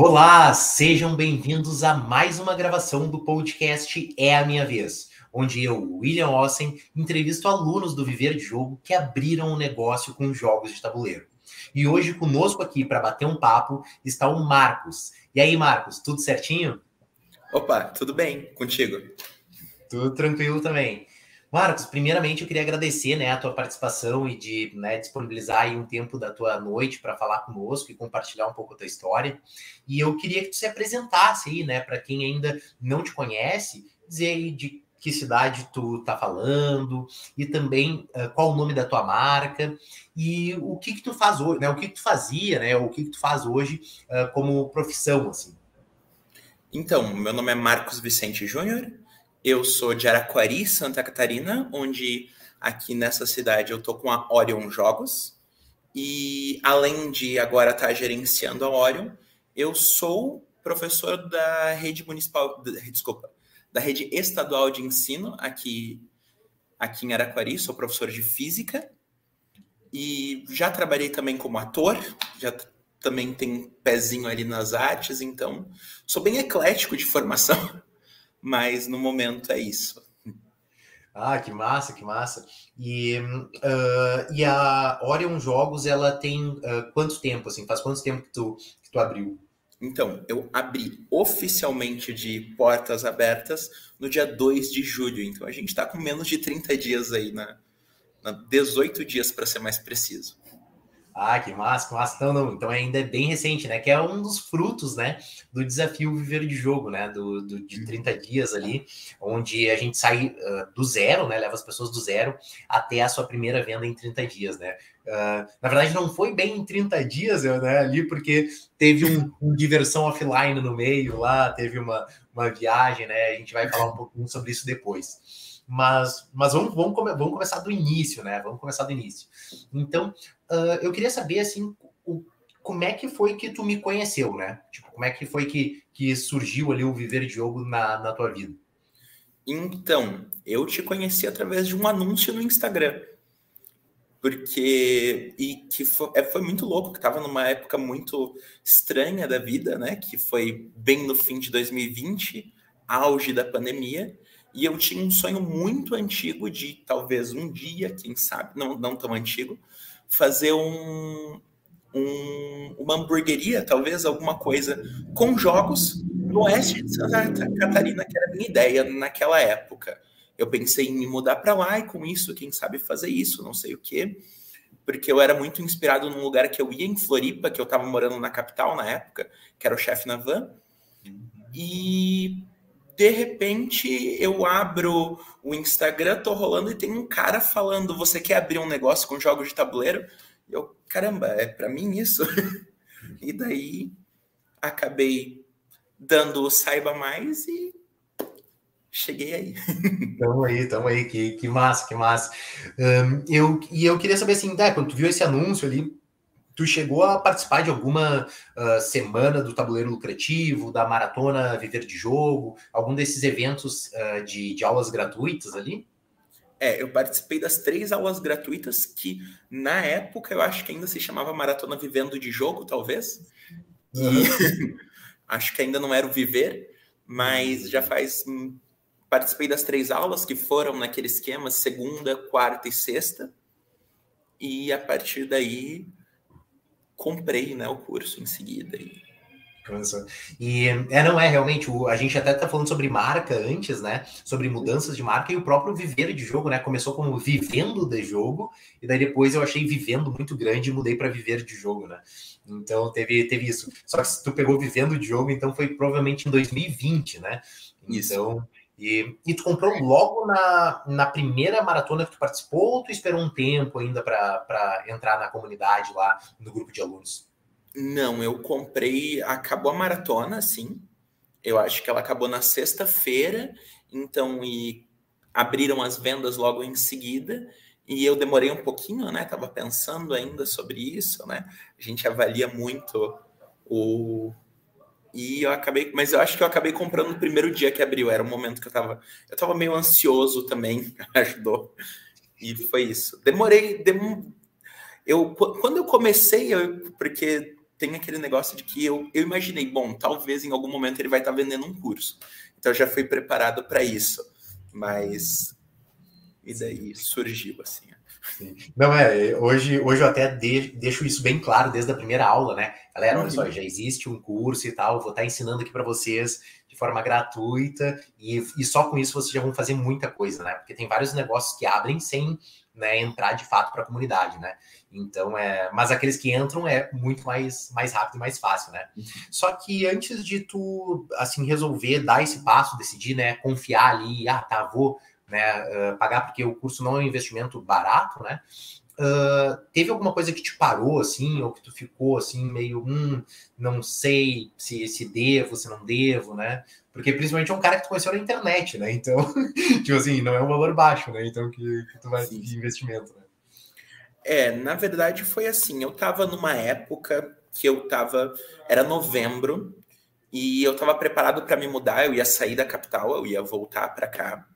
Olá, sejam bem-vindos a mais uma gravação do podcast É a Minha Vez, onde eu, William Ossen, entrevisto alunos do Viver de Jogo que abriram um negócio com jogos de tabuleiro. E hoje conosco aqui para bater um papo está o Marcos. E aí, Marcos, tudo certinho? Opa, tudo bem contigo? Tudo tranquilo também. Marcos, primeiramente eu queria agradecer né, a tua participação e de né, disponibilizar aí um tempo da tua noite para falar conosco e compartilhar um pouco a tua história. E eu queria que tu se apresentasse aí, né, para quem ainda não te conhece, dizer aí de que cidade tu tá falando e também uh, qual o nome da tua marca e o que que tu faz hoje, né? O que que tu fazia, né? O que que tu faz hoje uh, como profissão, assim. Então, meu nome é Marcos Vicente Júnior, eu sou de Araquari, Santa Catarina, onde aqui nessa cidade eu tô com a Orion Jogos. E além de agora estar tá gerenciando a Orion, eu sou professor da rede municipal, desculpa, da rede estadual de ensino aqui aqui em Araquari, sou professor de física e já trabalhei também como ator, já também tenho pezinho ali nas artes, então sou bem eclético de formação. mas no momento é isso. Ah, que massa, que massa. E, uh, e a Orion Jogos, ela tem uh, quanto tempo, assim? Faz quanto tempo que tu, que tu abriu? Então, eu abri oficialmente de portas abertas no dia 2 de julho. Então, a gente está com menos de 30 dias aí, na, na 18 dias para ser mais preciso. Ah, que massa, que massa. Então, não, então ainda é bem recente, né? Que é um dos frutos, né? Do desafio Viver de Jogo, né? Do, do de 30 uhum. dias ali, onde a gente sai uh, do zero, né? Leva as pessoas do zero até a sua primeira venda em 30 dias, né? Uh, na verdade, não foi bem em 30 dias, né? Ali, porque teve um, um diversão offline no meio lá, teve uma, uma viagem, né? A gente vai falar um pouquinho sobre isso depois. Mas, mas vamos, vamos, vamos começar do início, né? Vamos começar do início. Então, uh, eu queria saber, assim, o, como é que foi que tu me conheceu, né? Tipo, como é que foi que, que surgiu ali o Viver de Jogo na, na tua vida? Então, eu te conheci através de um anúncio no Instagram. Porque. E que foi, é, foi muito louco, que estava numa época muito estranha da vida, né? Que foi bem no fim de 2020, auge da pandemia. E eu tinha um sonho muito antigo de talvez um dia, quem sabe, não, não tão antigo, fazer um, um, uma hamburgueria, talvez alguma coisa, com jogos no oeste de Santa Catarina, que era a minha ideia naquela época. Eu pensei em me mudar para lá e com isso, quem sabe fazer isso, não sei o quê, porque eu era muito inspirado num lugar que eu ia em Floripa, que eu estava morando na capital na época, que era o chefe na van. E de repente eu abro o Instagram, tô rolando e tem um cara falando: Você quer abrir um negócio com jogos de tabuleiro? E eu, caramba, é para mim isso? e daí acabei dando o saiba mais e cheguei aí. Tamo aí, tamo aí, que, que massa, que massa. Um, eu, e eu queria saber assim, né, quando tu viu esse anúncio ali, Tu chegou a participar de alguma uh, semana do tabuleiro lucrativo, da maratona Viver de Jogo, algum desses eventos uh, de, de aulas gratuitas ali? É, eu participei das três aulas gratuitas que, na época, eu acho que ainda se chamava Maratona Vivendo de Jogo, talvez. E acho que ainda não era o Viver, mas já faz. Hum, participei das três aulas que foram naquele esquema segunda, quarta e sexta. E a partir daí comprei né, o curso em seguida. E é, não é realmente, o, a gente até tá falando sobre marca antes, né? Sobre mudanças de marca e o próprio viver de jogo, né? Começou como vivendo de jogo, e daí depois eu achei vivendo muito grande e mudei para viver de jogo, né? Então teve, teve isso. Só que se tu pegou vivendo de jogo, então foi provavelmente em 2020, né? Então, e, e tu comprou logo na, na primeira maratona que tu participou ou tu esperou um tempo ainda para entrar na comunidade lá, no grupo de alunos? Não, eu comprei. Acabou a maratona, sim. Eu acho que ela acabou na sexta-feira, então e abriram as vendas logo em seguida. E eu demorei um pouquinho, né? Tava pensando ainda sobre isso, né? A gente avalia muito o, e eu acabei, mas eu acho que eu acabei comprando no primeiro dia que abriu. Era um momento que eu tava, eu tava meio ansioso também, ajudou. E foi isso. Demorei, dem... eu quando eu comecei, eu, porque tem aquele negócio de que eu, eu imaginei, bom, talvez em algum momento ele vai estar tá vendendo um curso. Então já fui preparado para isso. Mas e daí surgiu assim. Sim. Não, é, hoje, hoje eu até de, deixo isso bem claro desde a primeira aula, né? Galera, olha só, uhum. já existe um curso e tal, vou estar ensinando aqui para vocês de forma gratuita e, e só com isso vocês já vão fazer muita coisa, né? Porque tem vários negócios que abrem sem né, entrar de fato para a comunidade, né? Então é, mas aqueles que entram é muito mais mais rápido e mais fácil, né? Uhum. Só que antes de tu assim resolver dar esse passo, decidir, né, confiar ali, ah, tá, vou né, uh, pagar porque o curso não é um investimento barato, né? Uh, teve alguma coisa que te parou assim, ou que tu ficou assim, meio, hum, não sei se, se devo, se não devo, né? Porque principalmente é um cara que tu conheceu na internet, né? Então, tipo assim, não é um valor baixo, né? Então, que, que tu vai Sim. de investimento, né? É, na verdade foi assim, eu tava numa época que eu tava, era novembro, e eu tava preparado para me mudar, eu ia sair da capital, eu ia voltar para cá.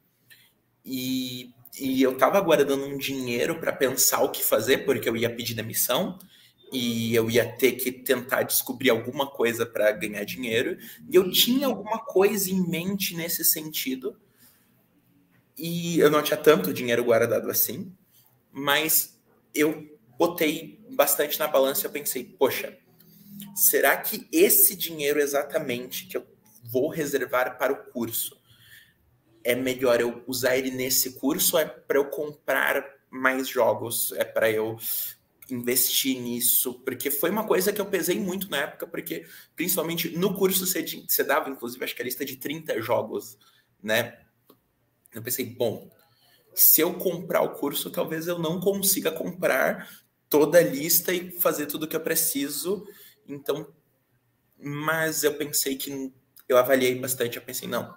E, e eu estava guardando um dinheiro para pensar o que fazer, porque eu ia pedir demissão e eu ia ter que tentar descobrir alguma coisa para ganhar dinheiro. E eu tinha alguma coisa em mente nesse sentido. E eu não tinha tanto dinheiro guardado assim, mas eu botei bastante na balança e eu pensei, poxa, será que esse dinheiro exatamente que eu vou reservar para o curso é melhor eu usar ele nesse curso é para eu comprar mais jogos? É para eu investir nisso? Porque foi uma coisa que eu pesei muito na época, porque principalmente no curso você, você dava, inclusive, acho que a lista de 30 jogos, né? Eu pensei, bom, se eu comprar o curso, talvez eu não consiga comprar toda a lista e fazer tudo o que eu preciso. Então, mas eu pensei que eu avaliei bastante, eu pensei, não,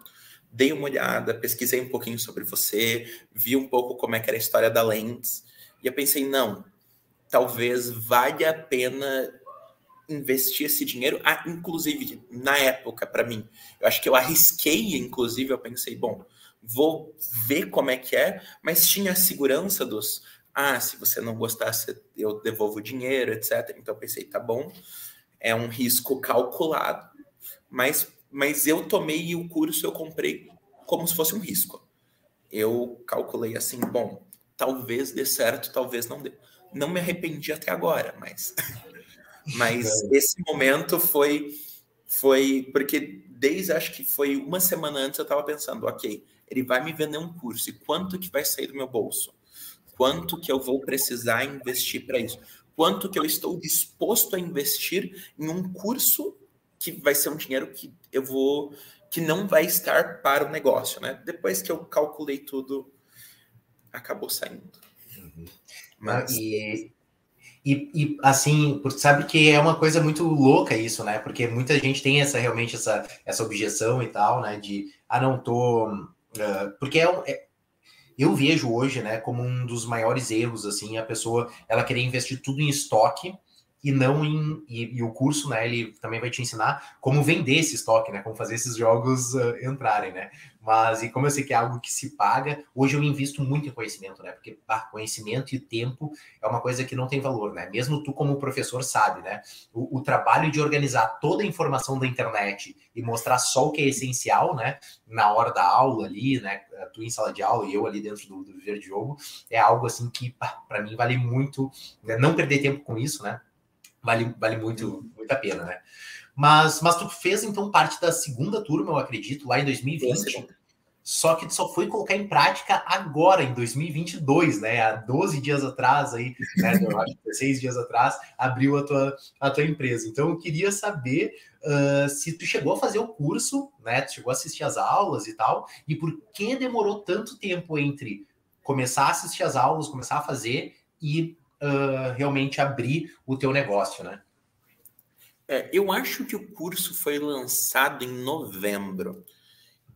dei uma olhada, pesquisei um pouquinho sobre você, vi um pouco como é que era a história da Lens, e eu pensei, não, talvez valha a pena investir esse dinheiro, ah, inclusive, na época, para mim, eu acho que eu arrisquei, inclusive, eu pensei, bom, vou ver como é que é, mas tinha a segurança dos, ah, se você não gostasse, eu devolvo o dinheiro, etc. Então eu pensei, tá bom, é um risco calculado, mas mas eu tomei o curso, eu comprei como se fosse um risco. Eu calculei assim, bom, talvez dê certo, talvez não dê. Não me arrependi até agora, mas mas é. esse momento foi foi porque desde acho que foi uma semana antes eu estava pensando, ok, ele vai me vender um curso e quanto que vai sair do meu bolso? Quanto que eu vou precisar investir para isso? Quanto que eu estou disposto a investir em um curso que vai ser um dinheiro que eu vou que não vai estar para o negócio, né? Depois que eu calculei tudo, acabou saindo. Uhum. Mas e, e, e, assim, sabe que é uma coisa muito louca isso, né? Porque muita gente tem essa realmente essa, essa objeção e tal, né? De ah, não tô. Uh, porque é, é, eu vejo hoje, né, como um dos maiores erros, assim, a pessoa ela querer investir tudo em estoque e não em. E, e, o curso, né, ele também vai te ensinar como vender esse estoque, né? Como fazer esses jogos uh, entrarem, né? Mas, e como eu sei que é algo que se paga, hoje eu invisto muito em conhecimento, né? Porque ah, conhecimento e tempo é uma coisa que não tem valor, né? Mesmo tu, como professor, sabe, né? O, o trabalho de organizar toda a informação da internet e mostrar só o que é essencial, né? Na hora da aula ali, né? Tu em sala de aula e eu ali dentro do, do de jogo, é algo assim que, para mim, vale muito né? não perder tempo com isso, né? Vale, vale muito, muito a pena, né? Mas, mas tu fez então parte da segunda turma, eu acredito, lá em 2020. Só que tu só foi colocar em prática agora, em 2022, né? Há 12 dias atrás, aí, né? eu acho 16 dias atrás, abriu a tua, a tua empresa. Então, eu queria saber uh, se tu chegou a fazer o curso, né? Tu chegou a assistir as aulas e tal, e por que demorou tanto tempo entre começar a assistir as aulas, começar a fazer e uh, realmente abrir o teu negócio, né? É, eu acho que o curso foi lançado em novembro.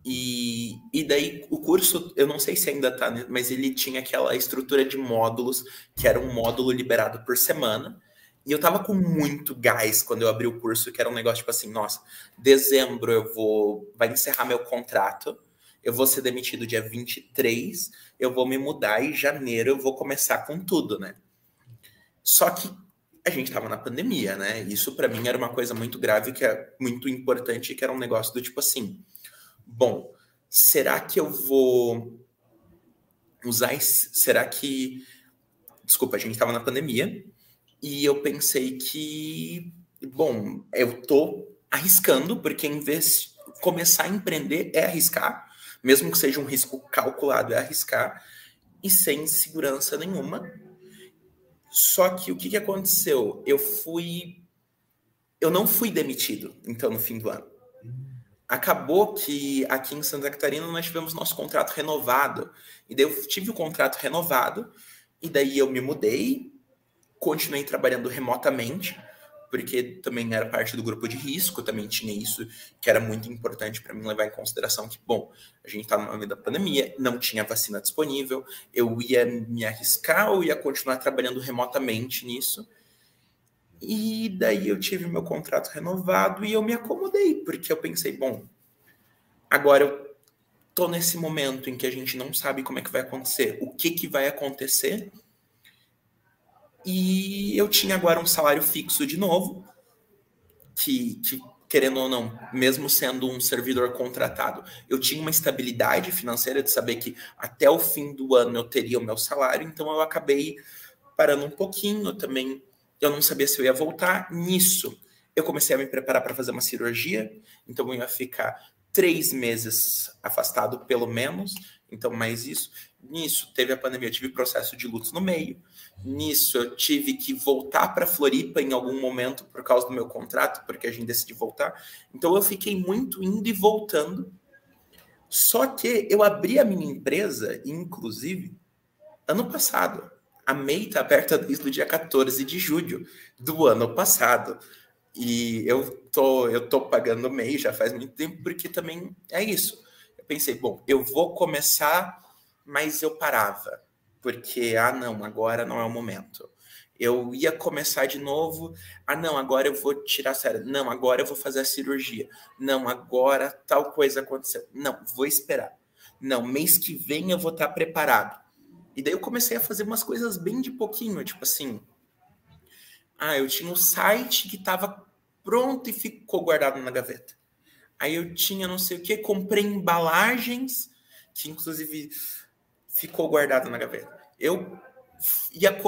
E, e daí o curso, eu não sei se ainda tá, né, mas ele tinha aquela estrutura de módulos, que era um módulo liberado por semana. E eu tava com muito gás quando eu abri o curso, que era um negócio tipo assim, nossa, dezembro eu vou, vai encerrar meu contrato, eu vou ser demitido dia 23, eu vou me mudar e janeiro eu vou começar com tudo, né? Só que a gente estava na pandemia, né? Isso para mim era uma coisa muito grave, que é muito importante, que era um negócio do tipo assim: bom, será que eu vou usar esse, será que desculpa, a gente estava na pandemia e eu pensei que bom, eu tô arriscando, porque em vez de começar a empreender é arriscar, mesmo que seja um risco calculado, é arriscar e sem segurança nenhuma. Só que o que, que aconteceu? Eu fui. Eu não fui demitido, então, no fim do ano. Acabou que aqui em Santa Catarina nós tivemos nosso contrato renovado. E daí eu tive o contrato renovado, e daí eu me mudei, continuei trabalhando remotamente porque também era parte do grupo de risco, também tinha isso que era muito importante para mim levar em consideração que, bom, a gente está no meio da pandemia, não tinha vacina disponível, eu ia me arriscar ou ia continuar trabalhando remotamente nisso. E daí eu tive meu contrato renovado e eu me acomodei, porque eu pensei, bom, agora eu tô nesse momento em que a gente não sabe como é que vai acontecer, o que que vai acontecer, e eu tinha agora um salário fixo de novo, que, que, querendo ou não, mesmo sendo um servidor contratado, eu tinha uma estabilidade financeira de saber que até o fim do ano eu teria o meu salário, então eu acabei parando um pouquinho também. Eu não sabia se eu ia voltar nisso. Eu comecei a me preparar para fazer uma cirurgia, então eu ia ficar três meses afastado, pelo menos. Então, mais isso. Nisso, teve a pandemia, eu tive processo de luto no meio. Nisso, eu tive que voltar para Floripa em algum momento por causa do meu contrato, porque a gente decidiu voltar. Então, eu fiquei muito indo e voltando. Só que eu abri a minha empresa, inclusive, ano passado. A MEI está aberta desde o dia 14 de julho do ano passado. E eu tô, eu tô pagando MEI já faz muito tempo, porque também é isso. Eu pensei, bom, eu vou começar mas eu parava, porque, ah, não, agora não é o momento. Eu ia começar de novo, ah, não, agora eu vou tirar a sério, não, agora eu vou fazer a cirurgia, não, agora tal coisa aconteceu, não, vou esperar, não, mês que vem eu vou estar preparado. E daí eu comecei a fazer umas coisas bem de pouquinho, tipo assim, ah, eu tinha um site que estava pronto e ficou guardado na gaveta. Aí eu tinha não sei o que, comprei embalagens, que inclusive ficou guardado na gaveta. Eu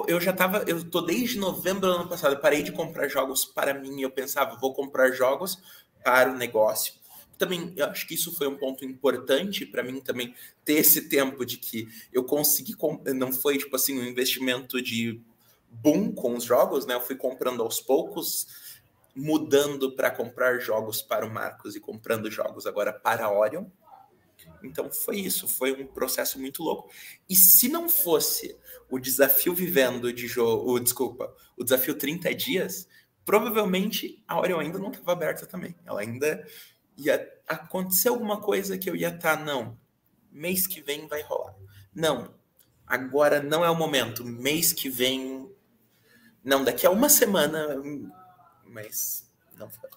eu já estava, eu tô desde novembro do ano passado, eu parei de comprar jogos para mim, eu pensava, vou comprar jogos para o negócio. Também, eu acho que isso foi um ponto importante para mim também ter esse tempo de que eu consegui, não foi tipo assim um investimento de boom com os jogos, né? Eu fui comprando aos poucos, mudando para comprar jogos para o Marcos e comprando jogos agora para Orion. Então foi isso, foi um processo muito louco. E se não fosse o desafio vivendo de jogo, desculpa, o desafio 30 dias, provavelmente a Orion ainda não estava aberta também. Ela ainda ia acontecer alguma coisa que eu ia estar, tá, não, mês que vem vai rolar. Não, agora não é o momento, mês que vem, não, daqui a uma semana, mas não foi.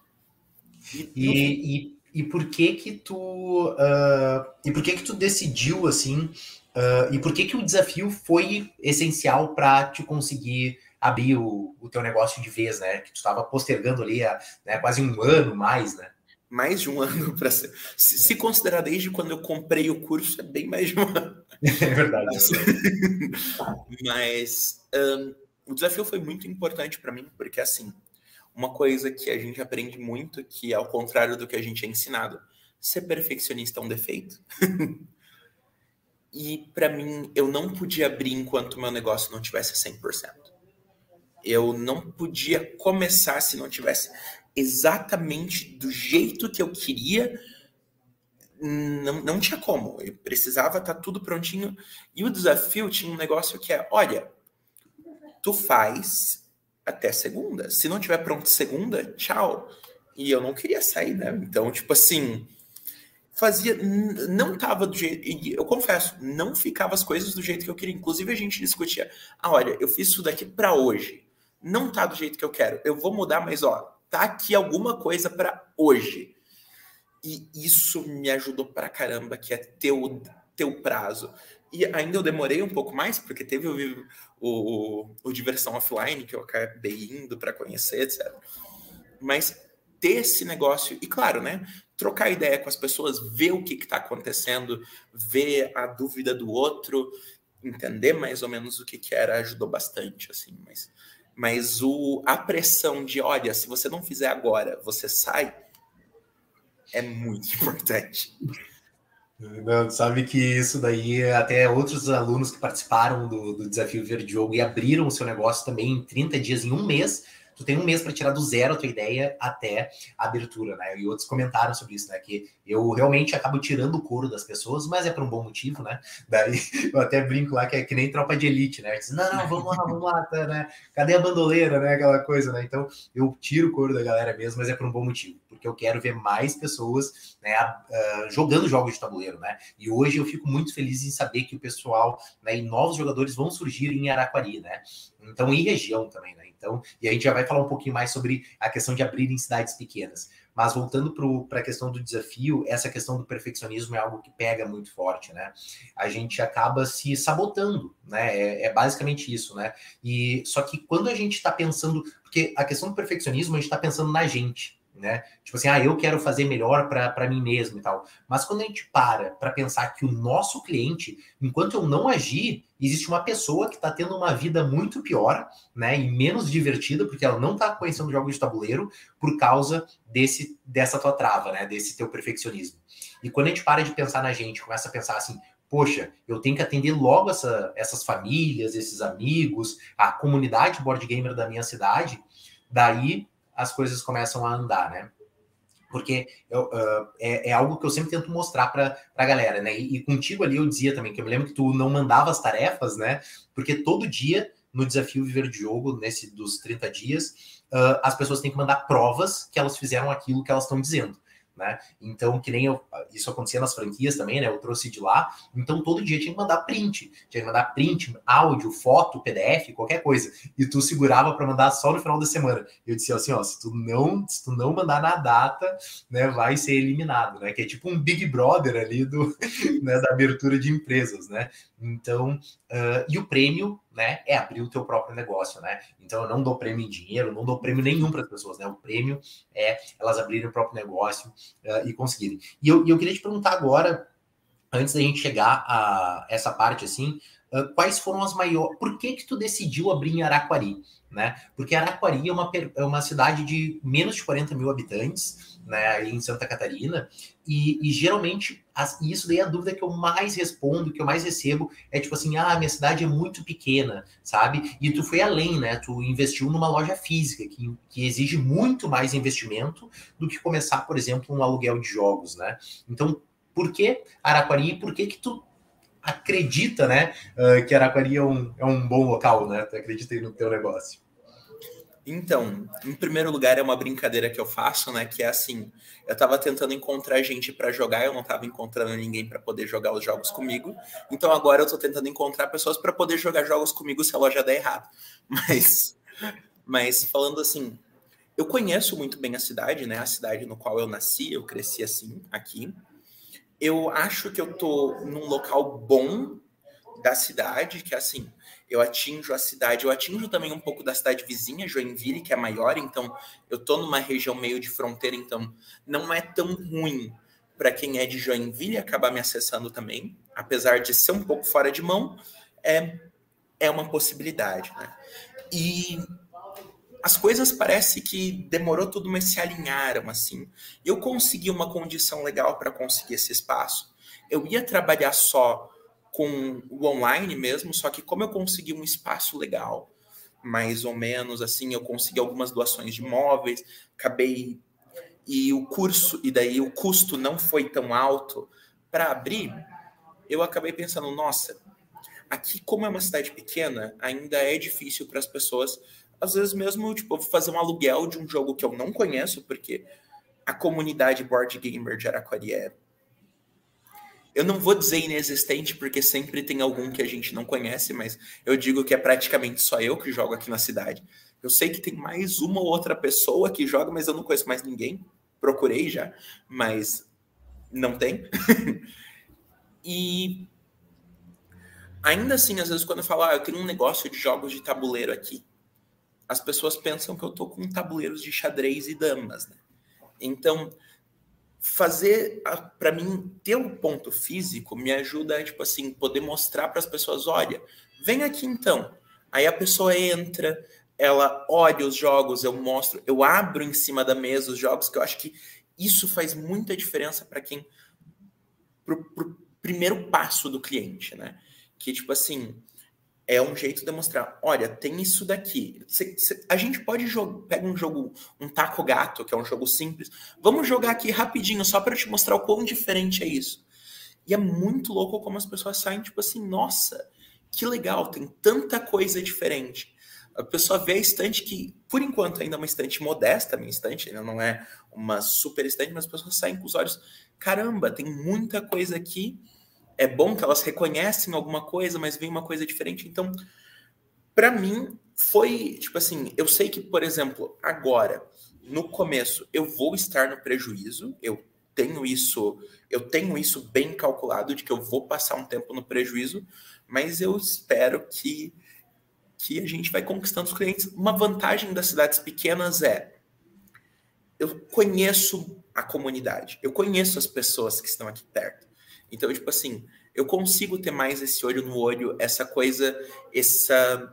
E, e, e e por que que tu uh, e por que que tu decidiu assim uh, e por que que o desafio foi essencial para te conseguir abrir o, o teu negócio de vez, né? Que tu estava postergando ali há né, quase um ano mais, né? Mais de um ano para ser. Se, se, considerar desde quando eu comprei o curso, é bem mais de um ano. É verdade. Mas, é mas um, o desafio foi muito importante para mim, porque assim, uma coisa que a gente aprende muito, que ao contrário do que a gente é ensinado, ser perfeccionista é um defeito. e para mim, eu não podia abrir enquanto meu negócio não tivesse 100%. Eu não podia começar se não tivesse exatamente do jeito que eu queria. Não, não tinha como. Eu precisava estar tá tudo prontinho. E o desafio tinha um negócio que é: olha, tu faz até segunda. Se não tiver pronto segunda, tchau. E eu não queria sair, né? Então, tipo assim, fazia. Não tava do jeito. Eu confesso, não ficava as coisas do jeito que eu queria. Inclusive, a gente discutia: ah, olha, eu fiz isso daqui para hoje. Não tá do jeito que eu quero. Eu vou mudar, mas ó, tá aqui alguma coisa para hoje. E isso me ajudou pra caramba, que é ter o prazo. E ainda eu demorei um pouco mais, porque teve o, o, o Diversão Offline, que eu acabei indo para conhecer, etc. Mas ter esse negócio, e claro, né? Trocar ideia com as pessoas, ver o que está acontecendo, ver a dúvida do outro, entender mais ou menos o que, que era, ajudou bastante, assim, mas, mas o, a pressão de, olha, se você não fizer agora, você sai, é muito importante. Não, sabe que isso daí, até outros alunos que participaram do, do Desafio Verde Jogo e abriram o seu negócio também em 30 dias, em um mês, tu tem um mês para tirar do zero a tua ideia até a abertura, né? E outros comentaram sobre isso, né? Que eu realmente acabo tirando o couro das pessoas, mas é por um bom motivo, né? Daí eu até brinco lá que é que nem tropa de elite, né? Diz, não, não, vamos lá, vamos lá, tá, né? Cadê a bandoleira, né? Aquela coisa, né? Então eu tiro o couro da galera mesmo, mas é por um bom motivo, porque eu quero ver mais pessoas, né? Uh, jogando jogos de tabuleiro, né? E hoje eu fico muito feliz em saber que o pessoal, né? E novos jogadores vão surgir em Araquari, né? Então, em região também, né? Então, e a gente já vai falar um pouquinho mais sobre a questão de abrir em cidades pequenas. Mas voltando para a questão do desafio, essa questão do perfeccionismo é algo que pega muito forte, né? A gente acaba se sabotando, né? É, é basicamente isso, né? E só que quando a gente está pensando, porque a questão do perfeccionismo a gente está pensando na gente, né? Tipo assim, ah, eu quero fazer melhor para mim mesmo e tal. Mas quando a gente para para pensar que o nosso cliente, enquanto eu não agir, existe uma pessoa que está tendo uma vida muito pior, né, e menos divertida, porque ela não está conhecendo jogos de tabuleiro por causa desse dessa tua trava, né, desse teu perfeccionismo. E quando a gente para de pensar na gente, começa a pensar assim, poxa, eu tenho que atender logo essa, essas famílias, esses amigos, a comunidade board gamer da minha cidade, daí as coisas começam a andar, né? Porque eu, uh, é, é, algo que eu sempre tento mostrar para a galera, né? E, e, contigo ali eu dizia também, que eu me lembro que tu não mandava as tarefas, né? Porque todo dia, no desafio Viver de Jogo, nesse dos 30 dias, uh, as pessoas têm que mandar provas que elas fizeram aquilo que elas estão dizendo né? Então, que nem eu, isso acontecia nas franquias também, né? Eu trouxe de lá. Então, todo dia tinha que mandar print, tinha que mandar print, áudio, foto, PDF, qualquer coisa. E tu segurava para mandar só no final da semana. Eu disse assim, ó, se tu não, se tu não mandar na data, né, vai ser eliminado, né? Que é tipo um Big Brother ali do, né, da abertura de empresas, né? Então, uh, e o prêmio, né, é abrir o teu próprio negócio, né? Então, eu não dou prêmio em dinheiro, não dou prêmio nenhum para as pessoas, né? O prêmio é elas abrirem o próprio negócio uh, e conseguirem. E eu, eu queria te perguntar agora, antes da gente chegar a essa parte assim, uh, quais foram as maiores. Por que que tu decidiu abrir em Araquari? Né? Porque Araquari é uma, é uma cidade de menos de 40 mil habitantes, né, em Santa Catarina, e, e geralmente as, isso daí é a dúvida que eu mais respondo, que eu mais recebo, é tipo assim, ah, minha cidade é muito pequena, sabe? E tu foi além, né? Tu investiu numa loja física, que, que exige muito mais investimento do que começar, por exemplo, um aluguel de jogos, né? Então, por que Araquari? Por que que tu acredita, né, uh, que Araquari é um, é um bom local, né? Tu acredita aí no teu negócio? Então, em primeiro lugar, é uma brincadeira que eu faço, né? Que é assim: eu tava tentando encontrar gente para jogar, eu não tava encontrando ninguém para poder jogar os jogos comigo. Então agora eu tô tentando encontrar pessoas para poder jogar jogos comigo se a loja der errado. Mas, mas falando assim, eu conheço muito bem a cidade, né? A cidade no qual eu nasci, eu cresci assim, aqui. Eu acho que eu tô num local bom da cidade, que é assim, eu atinjo a cidade, eu atinjo também um pouco da cidade vizinha, Joinville, que é maior, então eu tô numa região meio de fronteira, então não é tão ruim para quem é de Joinville acabar me acessando também, apesar de ser um pouco fora de mão, é, é uma possibilidade, né? E as coisas parece que demorou tudo, mas se alinharam assim. Eu consegui uma condição legal para conseguir esse espaço. Eu ia trabalhar só com o online mesmo, só que como eu consegui um espaço legal, mais ou menos assim, eu consegui algumas doações de imóveis, acabei e o curso e daí o custo não foi tão alto para abrir, eu acabei pensando, nossa, aqui como é uma cidade pequena, ainda é difícil para as pessoas, às vezes mesmo, tipo, fazer um aluguel de um jogo que eu não conheço, porque a comunidade board gamer de Araquari é eu não vou dizer inexistente, porque sempre tem algum que a gente não conhece, mas eu digo que é praticamente só eu que jogo aqui na cidade. Eu sei que tem mais uma ou outra pessoa que joga, mas eu não conheço mais ninguém. Procurei já, mas não tem. e Ainda assim, às vezes, quando eu falo, ah, eu tenho um negócio de jogos de tabuleiro aqui, as pessoas pensam que eu tô com tabuleiros de xadrez e damas, né? Então, fazer para mim ter um ponto físico me ajuda tipo assim poder mostrar para as pessoas olha vem aqui então. Aí a pessoa entra ela olha os jogos eu mostro eu abro em cima da mesa os jogos que eu acho que isso faz muita diferença para quem pro, pro primeiro passo do cliente né? Que tipo assim é um jeito de mostrar, olha, tem isso daqui. Cê, cê, a gente pode jogar, pega um jogo, um taco gato, que é um jogo simples. Vamos jogar aqui rapidinho, só para te mostrar o quão diferente é isso. E é muito louco como as pessoas saem, tipo assim, nossa, que legal, tem tanta coisa diferente. A pessoa vê a estante que, por enquanto, ainda é uma estante modesta, minha estante, ainda não é uma super estante, mas as pessoas saem com os olhos, caramba, tem muita coisa aqui é bom que elas reconhecem alguma coisa, mas vem uma coisa diferente. Então, para mim, foi tipo assim: eu sei que, por exemplo, agora, no começo, eu vou estar no prejuízo, eu tenho isso, eu tenho isso bem calculado de que eu vou passar um tempo no prejuízo, mas eu espero que que a gente vai conquistando os clientes. Uma vantagem das cidades pequenas é eu conheço a comunidade, eu conheço as pessoas que estão aqui perto. Então, tipo assim, eu consigo ter mais esse olho no olho, essa coisa, essa.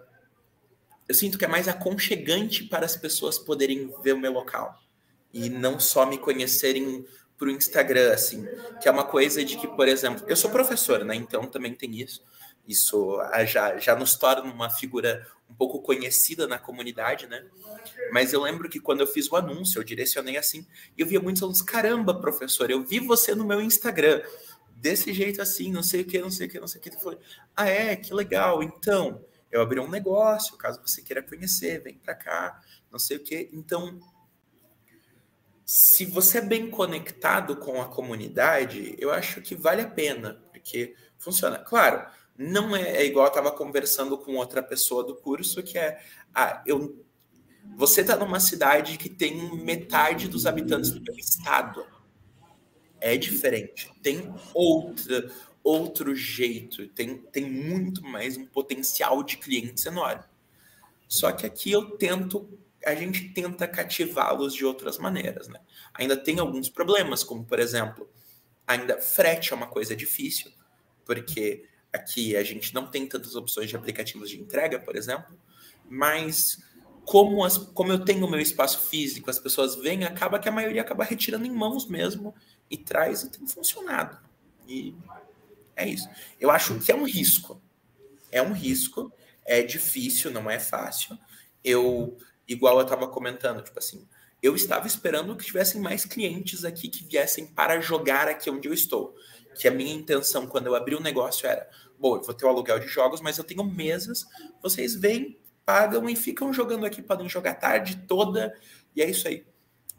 Eu sinto que é mais aconchegante para as pessoas poderem ver o meu local e não só me conhecerem pro Instagram, assim, que é uma coisa de que, por exemplo, eu sou professor, né? Então também tem isso. Isso já, já nos torna uma figura um pouco conhecida na comunidade, né? Mas eu lembro que quando eu fiz o anúncio, eu direcionei assim, e eu via muitos alunos, caramba, professor, eu vi você no meu Instagram desse jeito assim, não sei o que, não sei o que, não sei o que. Eu falei, ah, é, que legal. Então, eu abri um negócio, caso você queira conhecer, vem para cá, não sei o que. Então, se você é bem conectado com a comunidade, eu acho que vale a pena, porque funciona. Claro, não é, é igual eu estava conversando com outra pessoa do curso, que é, ah, eu, você está numa cidade que tem metade dos habitantes do estado é diferente. Tem outra, outro jeito, tem, tem muito mais um potencial de clientes enorme. Só que aqui eu tento, a gente tenta cativá-los de outras maneiras, né? Ainda tem alguns problemas, como por exemplo, ainda frete é uma coisa difícil, porque aqui a gente não tem tantas opções de aplicativos de entrega, por exemplo, mas como, as, como eu tenho o meu espaço físico, as pessoas vêm, acaba que a maioria acaba retirando em mãos mesmo e traz e tem funcionado. E é isso. Eu acho que é um risco. É um risco, é difícil, não é fácil. Eu, igual eu estava comentando, tipo assim, eu estava esperando que tivessem mais clientes aqui que viessem para jogar aqui onde eu estou. Que a minha intenção quando eu abri o negócio era, bom, eu vou ter o aluguel de jogos, mas eu tenho mesas, vocês vêm, pagam e ficam jogando aqui, podem jogar tarde toda, e é isso aí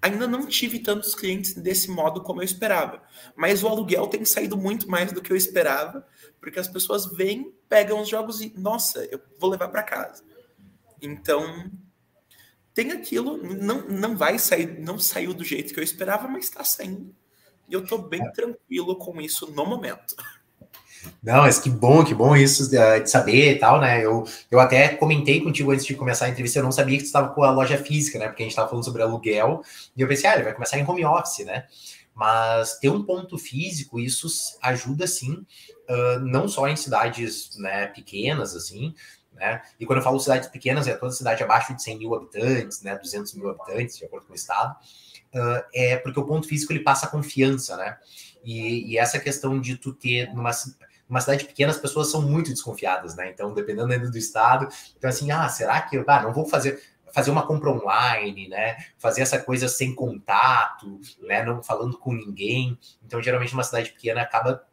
ainda não tive tantos clientes desse modo como eu esperava. Mas o aluguel tem saído muito mais do que eu esperava, porque as pessoas vêm, pegam os jogos e, nossa, eu vou levar para casa. Então, tem aquilo, não, não vai sair, não saiu do jeito que eu esperava, mas está saindo. E eu estou bem tranquilo com isso no momento. Não, mas que bom, que bom isso de, de saber e tal, né? Eu, eu até comentei contigo antes de começar a entrevista, eu não sabia que tu estava com a loja física, né? Porque a gente estava falando sobre aluguel, e eu pensei, ah, ele vai começar em home office, né? Mas ter um ponto físico, isso ajuda sim, uh, não só em cidades né, pequenas, assim, né? E quando eu falo cidades pequenas, é toda cidade abaixo de 100 mil habitantes, né? 200 mil habitantes, de acordo com o estado. Uh, é porque o ponto físico ele passa confiança, né? E, e, essa questão de tu ter numa uma cidade pequena as pessoas são muito desconfiadas, né? Então, dependendo ainda do estado, então assim, ah, será que eu ah, não vou fazer fazer uma compra online, né? Fazer essa coisa sem contato, né? Não falando com ninguém. Então, geralmente, uma cidade pequena acaba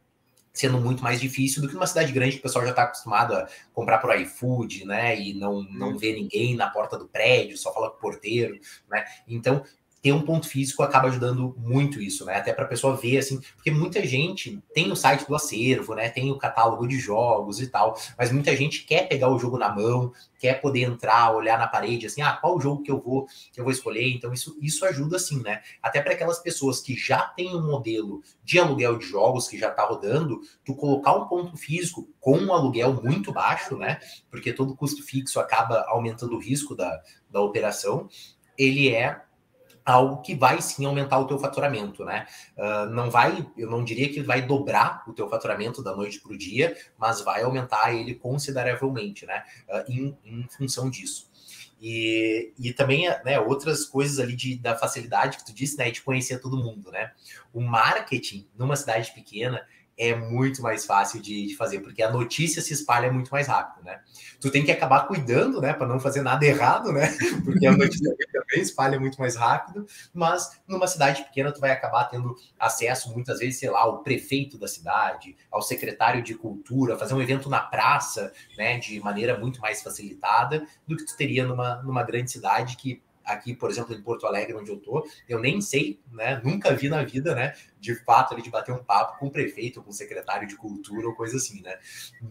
sendo muito mais difícil do que uma cidade grande que o pessoal já está acostumado a comprar por iFood, né? E não, não vê ninguém na porta do prédio, só fala com o porteiro, né? Então, ter um ponto físico acaba ajudando muito isso, né? Até para a pessoa ver, assim, porque muita gente tem o site do acervo, né? Tem o catálogo de jogos e tal, mas muita gente quer pegar o jogo na mão, quer poder entrar, olhar na parede, assim, ah, qual jogo que eu vou que eu vou escolher? Então isso, isso ajuda, assim, né? Até para aquelas pessoas que já têm um modelo de aluguel de jogos que já está rodando, tu colocar um ponto físico com um aluguel muito baixo, né? Porque todo custo fixo acaba aumentando o risco da, da operação. Ele é algo que vai sim aumentar o teu faturamento, né? Uh, não vai, eu não diria que vai dobrar o teu faturamento da noite para o dia, mas vai aumentar ele consideravelmente, né? Uh, em, em, função disso. E, e também, né, outras coisas ali de, da facilidade que tu disse, né, de conhecer todo mundo, né? O marketing numa cidade pequena é muito mais fácil de, de, fazer, porque a notícia se espalha muito mais rápido, né? Tu tem que acabar cuidando, né, para não fazer nada errado, né? Porque a notícia também espalha muito mais rápido, mas numa cidade pequena tu vai acabar tendo acesso muitas vezes, sei lá, ao prefeito da cidade, ao secretário de cultura, fazer um evento na praça, né, de maneira muito mais facilitada do que tu teria numa, numa grande cidade que aqui, por exemplo, em Porto Alegre, onde eu tô, eu nem sei, né? Nunca vi na vida, né? De fato, ali, de bater um papo com o prefeito, com o secretário de cultura ou coisa assim, né?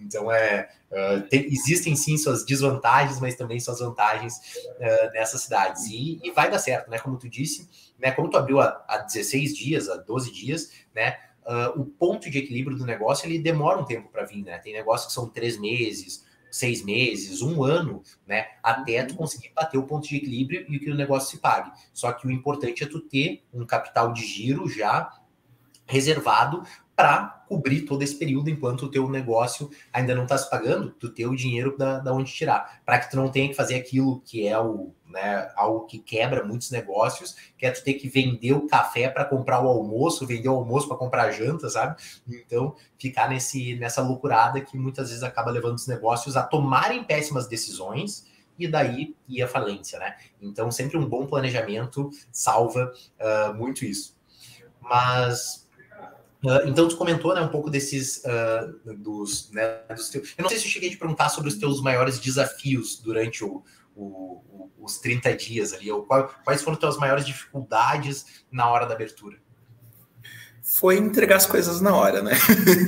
Então, é, uh, tem, existem sim suas desvantagens, mas também suas vantagens uh, nessas cidades. E, e, vai dar certo, né? Como tu disse, né? Como tu abriu há, há 16 dias, há 12 dias, né? Uh, o ponto de equilíbrio do negócio ele demora um tempo para vir, né? Tem negócios que são três meses, seis meses, um ano, né? Até tu uhum. conseguir bater o ponto de equilíbrio e que o negócio se pague. Só que o importante é tu ter um capital de giro já reservado para cobrir todo esse período enquanto o teu negócio ainda não está se pagando, tu ter o dinheiro da, da onde tirar, para que tu não tenha que fazer aquilo que é o né, algo que quebra muitos negócios, que é tu ter que vender o café para comprar o almoço, vender o almoço para comprar a janta, sabe? Então, ficar nesse, nessa loucurada que muitas vezes acaba levando os negócios a tomarem péssimas decisões e daí ir à falência, né? Então, sempre um bom planejamento salva uh, muito isso. Mas Uh, então, tu comentou né, um pouco desses uh, dos, né, dos teus... Eu não sei se eu cheguei a te perguntar sobre os teus maiores desafios durante o, o, os 30 dias ali? Ou qual, quais foram as tuas maiores dificuldades na hora da abertura? Foi entregar as coisas na hora, né?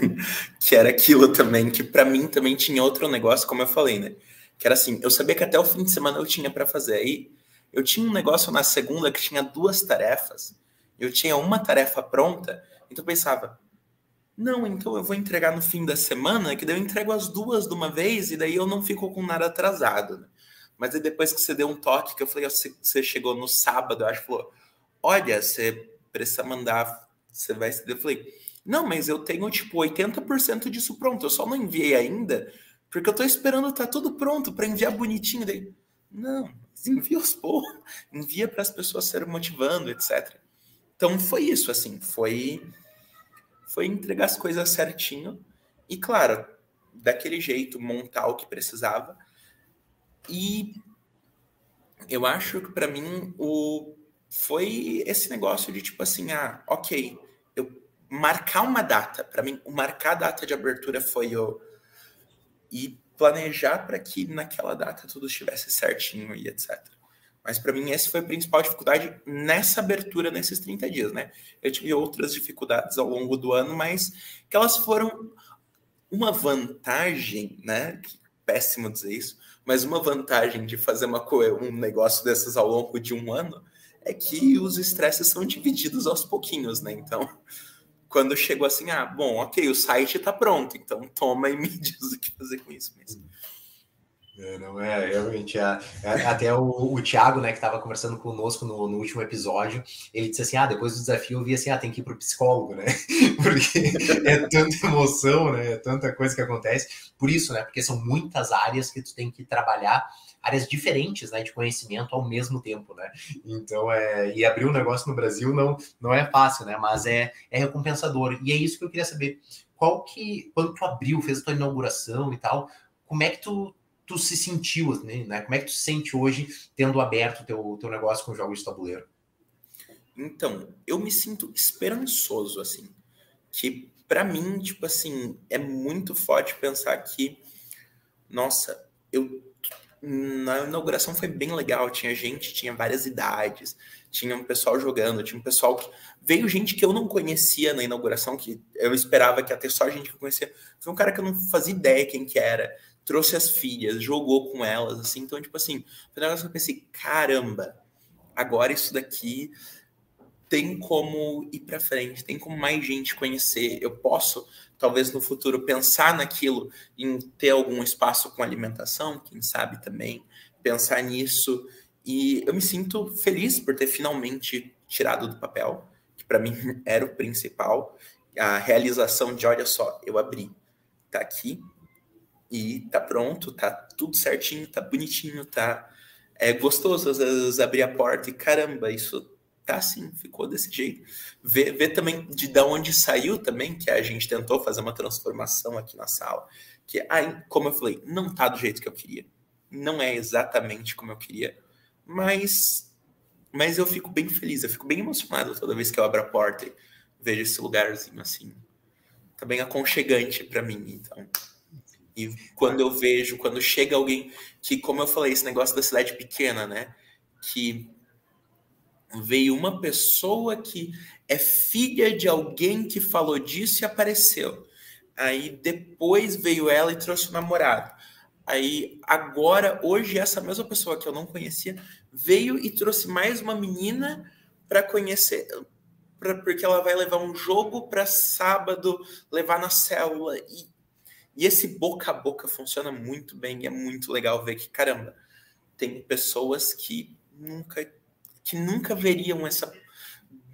que era aquilo também, que para mim também tinha outro negócio, como eu falei, né? Que era assim, eu sabia que até o fim de semana eu tinha para fazer. Aí eu tinha um negócio na segunda que tinha duas tarefas. Eu tinha uma tarefa pronta, então eu pensava, não, então eu vou entregar no fim da semana, que daí eu entrego as duas de uma vez e daí eu não fico com nada atrasado. Né? Mas aí depois que você deu um toque, que eu falei, você chegou no sábado, eu acho, falou, olha, você precisa mandar, você vai... Eu falei, não, mas eu tenho, tipo, 80% disso pronto, eu só não enviei ainda, porque eu tô esperando tá tudo pronto para enviar bonitinho. Daí, não, envia os poucos, envia para as pessoas serem motivando, etc. Então foi isso, assim, foi foi entregar as coisas certinho e, claro, daquele jeito, montar o que precisava e eu acho que para mim o foi esse negócio de tipo assim, ah, ok, eu marcar uma data. Para mim, o marcar a data de abertura foi o e planejar para que naquela data tudo estivesse certinho e etc. Mas para mim essa foi a principal dificuldade nessa abertura nesses 30 dias, né? Eu tive outras dificuldades ao longo do ano, mas que elas foram uma vantagem, né? Péssimo dizer isso, mas uma vantagem de fazer uma, um negócio desses ao longo de um ano é que os estresses são divididos aos pouquinhos, né? Então, quando chegou assim, ah, bom, ok, o site está pronto, então toma e me diz o que fazer com isso mesmo. É, não é, realmente. É, é, até o, o Thiago, né, que estava conversando conosco no, no, último episódio, ele disse assim: ah, depois do desafio eu vi assim, ah, tem que ir para o psicólogo, né? Porque é tanta emoção, né? É tanta coisa que acontece. Por isso, né? Porque são muitas áreas que tu tem que trabalhar, áreas diferentes, né, de conhecimento ao mesmo tempo, né? Então, é, e abrir um negócio no Brasil não, não é fácil, né? Mas é, é recompensador. E é isso que eu queria saber. Qual que, quando tu abriu, fez a tua inauguração e tal, como é que tu tu se sentiu, né? Como é que tu se sente hoje tendo aberto teu, teu negócio com jogos de tabuleiro? Então, eu me sinto esperançoso, assim. Que para mim, tipo assim, é muito forte pensar que, nossa, eu na inauguração foi bem legal. Tinha gente, tinha várias idades, tinha um pessoal jogando, tinha um pessoal que. Veio gente que eu não conhecia na inauguração, que eu esperava que ia ter só gente que eu conhecia. Foi um cara que eu não fazia ideia quem que era. Trouxe as filhas, jogou com elas, assim. Então, tipo assim, foi um negócio que eu pensei, caramba, agora isso daqui tem como ir para frente, tem como mais gente conhecer. Eu posso, talvez no futuro, pensar naquilo, em ter algum espaço com alimentação, quem sabe também, pensar nisso. E eu me sinto feliz por ter finalmente tirado do papel, que para mim era o principal, a realização de, olha só, eu abri, tá aqui e tá pronto, tá tudo certinho, tá bonitinho, tá é gostoso às vezes abrir a porta e caramba, isso tá assim, ficou desse jeito. Ver, ver também de da onde saiu também, que a gente tentou fazer uma transformação aqui na sala, que aí, como eu falei, não tá do jeito que eu queria. Não é exatamente como eu queria, mas mas eu fico bem feliz, eu fico bem emocionado toda vez que eu abro a porta e vejo esse lugarzinho assim. Tá bem aconchegante para mim, então. E quando eu vejo, quando chega alguém que, como eu falei, esse negócio da cidade pequena, né? Que veio uma pessoa que é filha de alguém que falou disso e apareceu. Aí depois veio ela e trouxe o namorado. Aí agora, hoje, essa mesma pessoa que eu não conhecia veio e trouxe mais uma menina para conhecer, pra, porque ela vai levar um jogo para sábado, levar na célula. E, e esse boca a boca funciona muito bem. E é muito legal ver que, caramba, tem pessoas que nunca que nunca veriam essa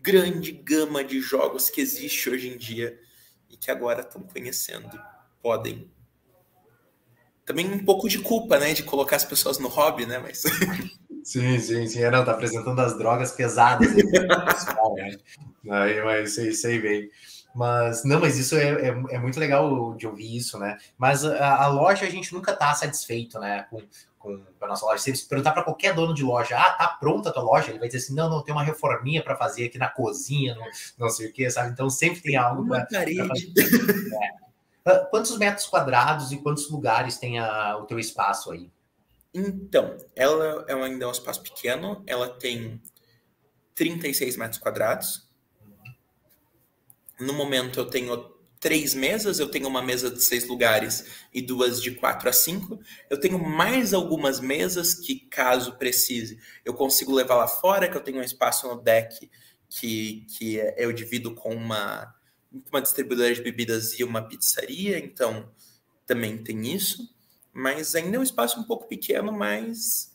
grande gama de jogos que existe hoje em dia e que agora estão conhecendo e podem. Também um pouco de culpa, né, de colocar as pessoas no hobby, né, mas Sim, sim, sim. É, não, tá apresentando as drogas pesadas. Aí, né? mas sei, sei bem. Mas, não, mas isso é, é, é, muito legal de ouvir isso, né? Mas a, a, loja a gente nunca tá satisfeito, né? Com, com a nossa loja. Se você perguntar para qualquer dono de loja, ah, tá pronta a tua loja? Ele vai dizer assim: não, não, tem uma reforminha para fazer aqui na cozinha, não, não sei o que, sabe? Então sempre tem algo para fazer. É. Ah, quantos metros quadrados e quantos lugares tem a, o teu espaço aí? Então, ela é ainda é um espaço pequeno, ela tem 36 metros quadrados. No momento eu tenho três mesas, eu tenho uma mesa de seis lugares e duas de quatro a cinco. Eu tenho mais algumas mesas que, caso precise, eu consigo levar lá fora, que eu tenho um espaço no deck que, que eu divido com uma, uma distribuidora de bebidas e uma pizzaria, então também tem isso. Mas ainda é um espaço um pouco pequeno, mas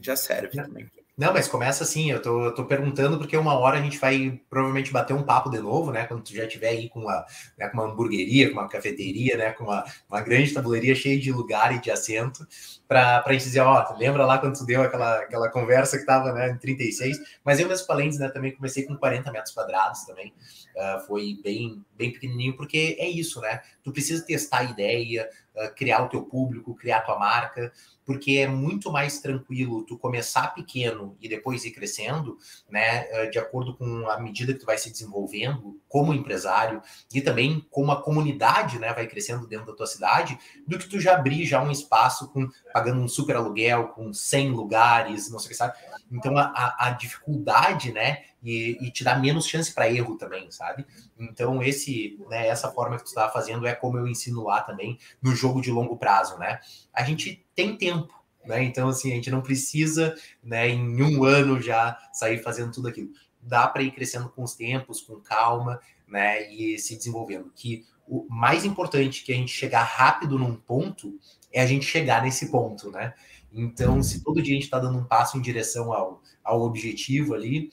já serve também. Não, mas começa assim, eu tô, tô perguntando porque uma hora a gente vai provavelmente bater um papo de novo, né? Quando tu já estiver aí com uma, né, com uma hamburgueria, com uma cafeteria, né? Com uma, uma grande tabuleiria cheia de lugar e de assento, para a gente dizer, ó, lembra lá quando tu deu aquela, aquela conversa que tava né, em 36? Mas eu mesmo falei né, também comecei com 40 metros quadrados também. Uh, foi bem, bem pequenininho, porque é isso, né? Tu precisa testar a ideia, criar o teu público, criar a tua marca porque é muito mais tranquilo tu começar pequeno e depois ir crescendo, né, eh, de acordo com a medida que tu vai se desenvolvendo como empresário e também como a comunidade, né, vai crescendo dentro da tua cidade, do que tu já abrir já um espaço com pagando um super aluguel com 100 lugares, não sei o que sabe. Então a, a dificuldade, né, e, e, te dá menos chance para erro também, sabe? Então esse, né, essa forma que tu está fazendo é como eu ensino lá também no jogo de longo prazo, né? A gente tem tempo, né? Então assim a gente não precisa, né, em um ano já sair fazendo tudo aquilo. Dá para ir crescendo com os tempos, com calma, né, e se desenvolvendo. Que o mais importante que a gente chegar rápido num ponto é a gente chegar nesse ponto, né? Então, se todo dia a gente está dando um passo em direção ao, ao objetivo ali,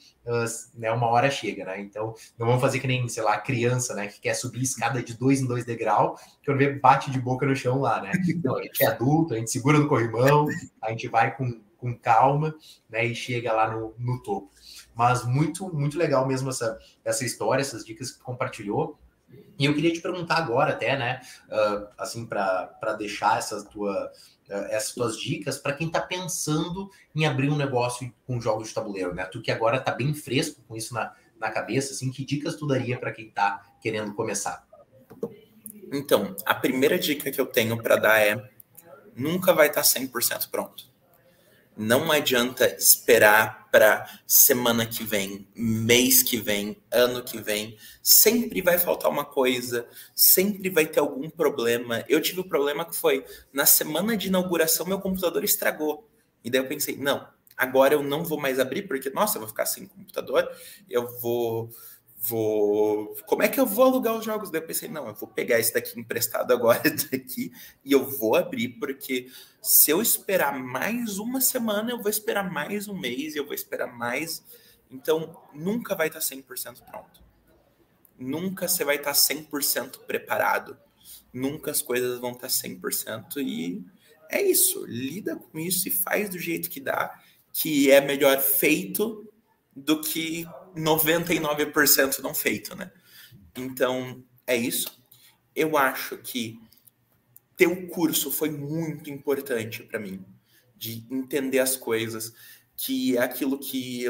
né, uma hora chega, né? Então, não vamos fazer que nem, sei lá, criança, né, que quer subir escada de dois em dois degrau, que quando vê bate de boca no chão lá, né? Não, a gente é adulto, a gente segura no corrimão, a gente vai com, com calma, né, e chega lá no, no topo. Mas muito, muito legal mesmo essa, essa história, essas dicas que compartilhou. E eu queria te perguntar agora até, né, uh, assim, para deixar essa tua essas tuas dicas para quem está pensando em abrir um negócio com jogos de tabuleiro, né? Tu que agora está bem fresco com isso na, na cabeça, assim, que dicas tu daria para quem está querendo começar? Então, a primeira dica que eu tenho para dar é nunca vai estar 100% pronto. Não adianta esperar para semana que vem, mês que vem, ano que vem. Sempre vai faltar uma coisa, sempre vai ter algum problema. Eu tive o um problema que foi na semana de inauguração meu computador estragou. E daí eu pensei, não, agora eu não vou mais abrir porque nossa, eu vou ficar sem computador, eu vou vou. Como é que eu vou alugar os jogos? Daí eu pensei, não, eu vou pegar esse daqui emprestado agora daqui e eu vou abrir, porque se eu esperar mais uma semana, eu vou esperar mais um mês, eu vou esperar mais. Então, nunca vai estar 100% pronto. Nunca você vai estar 100% preparado. Nunca as coisas vão estar 100% e é isso. Lida com isso e faz do jeito que dá, que é melhor feito do que 99% não feito, né? Então, é isso. Eu acho que ter o curso foi muito importante para mim, de entender as coisas, que é aquilo que,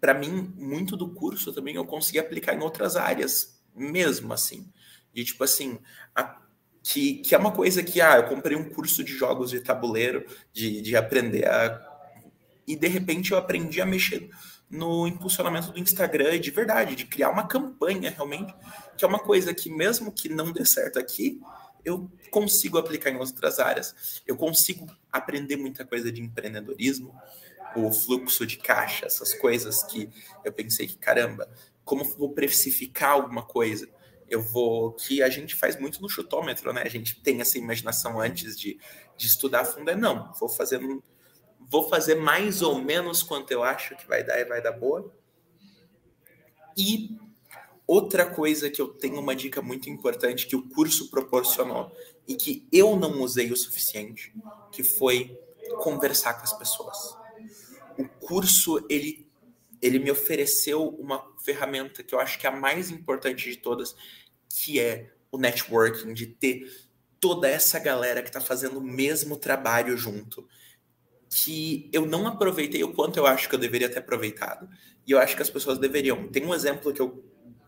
para mim, muito do curso também eu consegui aplicar em outras áreas, mesmo assim. E, tipo assim, a, que, que é uma coisa que, ah, eu comprei um curso de jogos de tabuleiro, de, de aprender a. E, de repente, eu aprendi a mexer no impulsionamento do Instagram de verdade, de criar uma campanha realmente, que é uma coisa que mesmo que não dê certo aqui, eu consigo aplicar em outras áreas. Eu consigo aprender muita coisa de empreendedorismo, o fluxo de caixa, essas coisas que eu pensei que caramba, como vou precificar alguma coisa? Eu vou que a gente faz muito no chutômetro, né? A gente tem essa imaginação antes de, de estudar a fundo, é não, vou fazendo vou fazer mais ou menos quanto eu acho que vai dar e vai dar boa. E outra coisa que eu tenho uma dica muito importante que o curso proporcionou e que eu não usei o suficiente, que foi conversar com as pessoas. O curso ele ele me ofereceu uma ferramenta que eu acho que é a mais importante de todas, que é o networking, de ter toda essa galera que está fazendo o mesmo trabalho junto que eu não aproveitei o quanto eu acho que eu deveria ter aproveitado. E eu acho que as pessoas deveriam. Tem um exemplo que eu,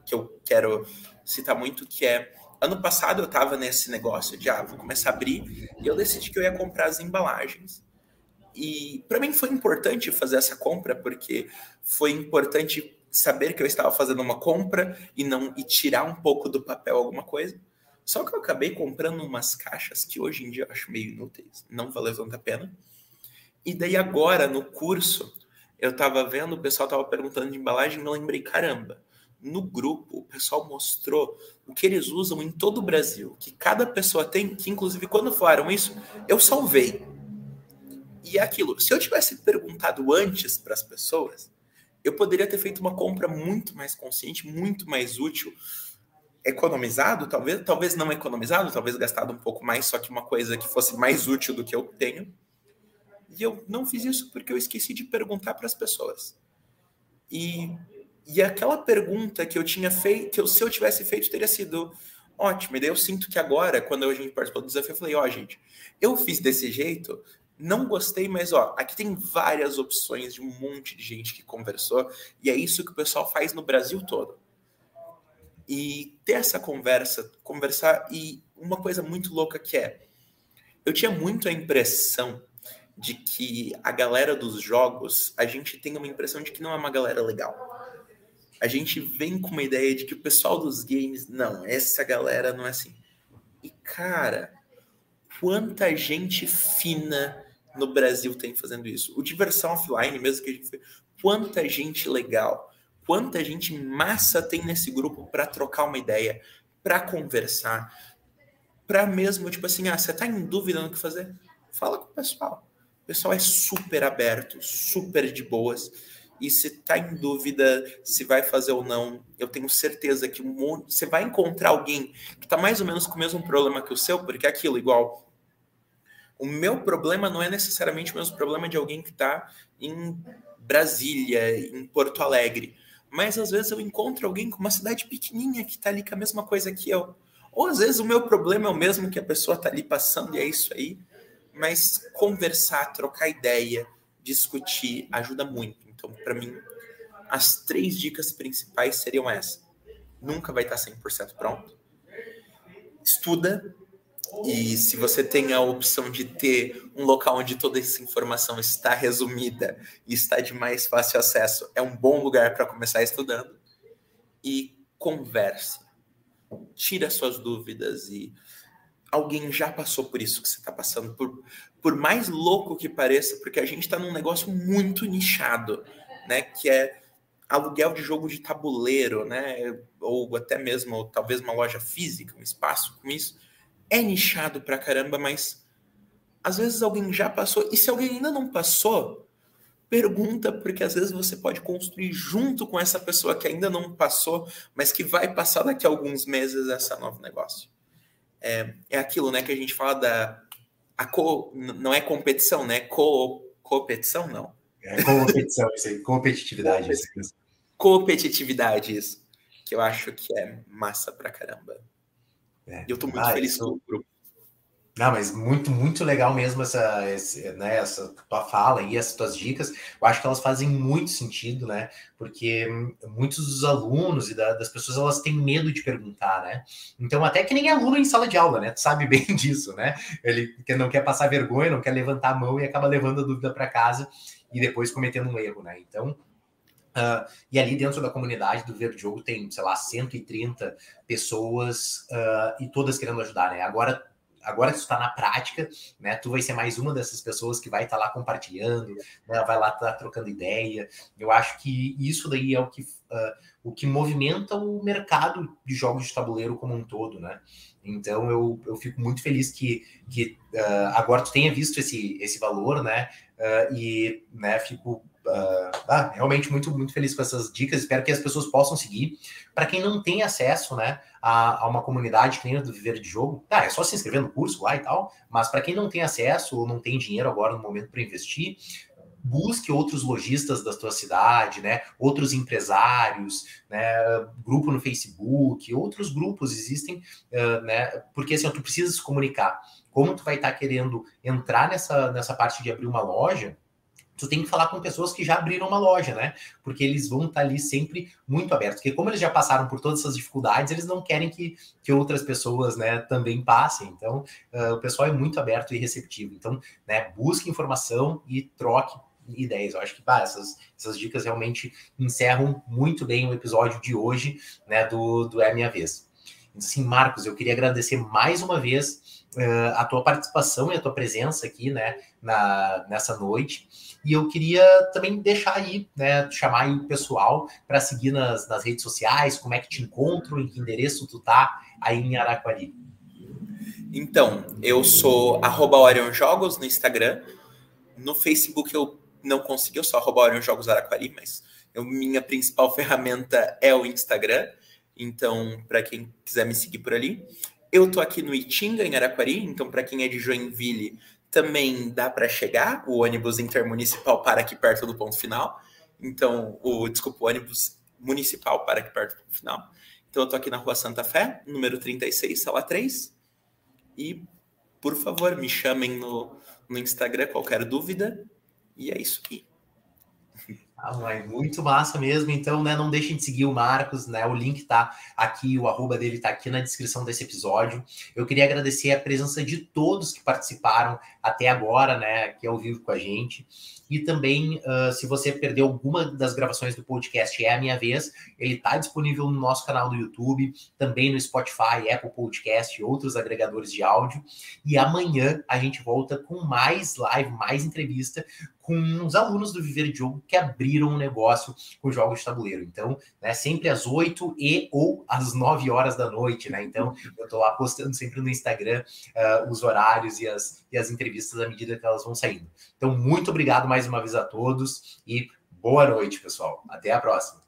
que eu quero citar muito, que é ano passado eu estava nesse negócio de ah, vou começar a abrir, e eu decidi que eu ia comprar as embalagens. E para mim foi importante fazer essa compra, porque foi importante saber que eu estava fazendo uma compra e não e tirar um pouco do papel alguma coisa. Só que eu acabei comprando umas caixas que hoje em dia eu acho meio inúteis, não valeu tanto a pena. E daí agora, no curso, eu estava vendo, o pessoal estava perguntando de embalagem, eu lembrei, caramba, no grupo, o pessoal mostrou o que eles usam em todo o Brasil, que cada pessoa tem, que inclusive quando falaram isso, eu salvei. E é aquilo, se eu tivesse perguntado antes para as pessoas, eu poderia ter feito uma compra muito mais consciente, muito mais útil, economizado, talvez, talvez não economizado, talvez gastado um pouco mais, só que uma coisa que fosse mais útil do que eu tenho e eu não fiz isso porque eu esqueci de perguntar para as pessoas. E, e aquela pergunta que eu tinha feito, que eu, se eu tivesse feito, teria sido ótimo. E daí eu sinto que agora, quando a gente participou do desafio, eu falei: ó, oh, gente, eu fiz desse jeito, não gostei, mas ó, aqui tem várias opções de um monte de gente que conversou, e é isso que o pessoal faz no Brasil todo. E ter essa conversa, conversar, e uma coisa muito louca que é, eu tinha muito a impressão de que a galera dos jogos, a gente tem uma impressão de que não é uma galera legal. A gente vem com uma ideia de que o pessoal dos games, não, essa galera não é assim. E cara, quanta gente fina no Brasil tem fazendo isso. O Diversão Offline, mesmo que a gente fez, quanta gente legal, quanta gente massa tem nesse grupo para trocar uma ideia, para conversar, para mesmo, tipo assim, ah, você tá em dúvida no que fazer? Fala com o pessoal pessoal é super aberto, super de boas. E se tá em dúvida se vai fazer ou não, eu tenho certeza que um monte, você vai encontrar alguém que tá mais ou menos com o mesmo problema que o seu, porque é aquilo, igual. O meu problema não é necessariamente o mesmo problema de alguém que está em Brasília, em Porto Alegre. Mas às vezes eu encontro alguém com uma cidade pequenininha que está ali com a mesma coisa que eu. Ou às vezes o meu problema é o mesmo que a pessoa está ali passando e é isso aí mas conversar, trocar ideia, discutir ajuda muito. Então, para mim, as três dicas principais seriam essas. Nunca vai estar 100% pronto. Estuda, E se você tem a opção de ter um local onde toda essa informação está resumida e está de mais fácil acesso, é um bom lugar para começar estudando. E converse. Tira suas dúvidas e alguém já passou por isso que você está passando, por, por mais louco que pareça, porque a gente está num negócio muito nichado, né? Que é aluguel de jogo de tabuleiro, né? Ou até mesmo, ou talvez uma loja física, um espaço com isso. É nichado pra caramba, mas às vezes alguém já passou. E se alguém ainda não passou, pergunta, porque às vezes você pode construir junto com essa pessoa que ainda não passou, mas que vai passar daqui a alguns meses esse novo negócio. É, é aquilo, né, que a gente fala da a co, não é competição, né? Co, competição, não. É competição, isso aí, competitividade. Isso. Competitividade, isso. Que eu acho que é massa pra caramba. É. E eu tô muito ah, feliz isso... com o grupo. Não, mas muito, muito legal mesmo essa, esse, né, essa tua fala e essas tuas dicas. Eu acho que elas fazem muito sentido, né? Porque muitos dos alunos e da, das pessoas elas têm medo de perguntar, né? Então, até que nem aluno em sala de aula, né? Tu sabe bem disso, né? Ele não quer passar vergonha, não quer levantar a mão e acaba levando a dúvida para casa e depois cometendo um erro, né? Então, Uh, e ali dentro da comunidade do Verde Jogo tem, sei lá, 130 pessoas uh, e todas querendo ajudar, né? Agora agora que tu está na prática, né, tu vai ser mais uma dessas pessoas que vai estar tá lá compartilhando, né, vai lá estar tá trocando ideia. Eu acho que isso daí é o que, uh, o que movimenta o mercado de jogos de tabuleiro como um todo, né? Então eu, eu fico muito feliz que, que uh, agora tu tenha visto esse, esse valor, né? Uh, e né, fico uh, ah, realmente muito, muito feliz com essas dicas. Espero que as pessoas possam seguir. Para quem não tem acesso né, a, a uma comunidade que do Viver de Jogo, tá, é só se inscrever no curso lá e tal. Mas para quem não tem acesso ou não tem dinheiro agora no momento para investir, busque outros lojistas da tua cidade, né? Outros empresários, né? Grupo no Facebook, outros grupos existem, uh, né? Porque assim, tu precisa se comunicar. Como tu vai estar tá querendo entrar nessa, nessa parte de abrir uma loja, tu tem que falar com pessoas que já abriram uma loja, né? Porque eles vão estar tá ali sempre muito abertos. Porque como eles já passaram por todas essas dificuldades, eles não querem que, que outras pessoas, né, também passem. Então, uh, o pessoal é muito aberto e receptivo. Então, né, busque informação e troque ideias. Eu acho que bah, essas, essas dicas realmente encerram muito bem o episódio de hoje, né, do, do É Minha Vez. Sim, Marcos, eu queria agradecer mais uma vez uh, a tua participação e a tua presença aqui, né, na, nessa noite. E eu queria também deixar aí, né, chamar aí o pessoal para seguir nas, nas redes sociais, como é que te encontram, em que endereço tu tá aí em Araquari. Então, eu sou arroba Orion Jogos no Instagram. No Facebook eu não consegui, eu só arroba Orion Jogos Araquari, mas eu, minha principal ferramenta é o Instagram. Então, para quem quiser me seguir por ali. Eu tô aqui no Itinga, em Araquari, então para quem é de Joinville, também dá para chegar. O ônibus intermunicipal para aqui perto do ponto final. Então, o desculpa, o ônibus municipal para aqui perto do ponto final. Então, eu tô aqui na Rua Santa Fé, número 36, sala 3. E, por favor, me chamem no, no Instagram qualquer dúvida. E é isso aí. Ah, muito massa mesmo. Então, né, não deixem de seguir o Marcos, né? O link tá aqui, o arroba dele tá aqui na descrição desse episódio. Eu queria agradecer a presença de todos que participaram até agora, né, aqui ao vivo com a gente. E também, uh, se você perdeu alguma das gravações do podcast É a Minha Vez, ele está disponível no nosso canal do YouTube, também no Spotify, Apple Podcast e outros agregadores de áudio. E amanhã a gente volta com mais live, mais entrevista com os alunos do Viver de Jogo que abriram um negócio com jogos de tabuleiro. Então, né, sempre às 8 e ou às 9 horas da noite, né? Então, eu estou lá postando sempre no Instagram uh, os horários e as, e as entrevistas à medida que elas vão saindo. Então, muito obrigado mais uma vez a todos e boa noite, pessoal. Até a próxima.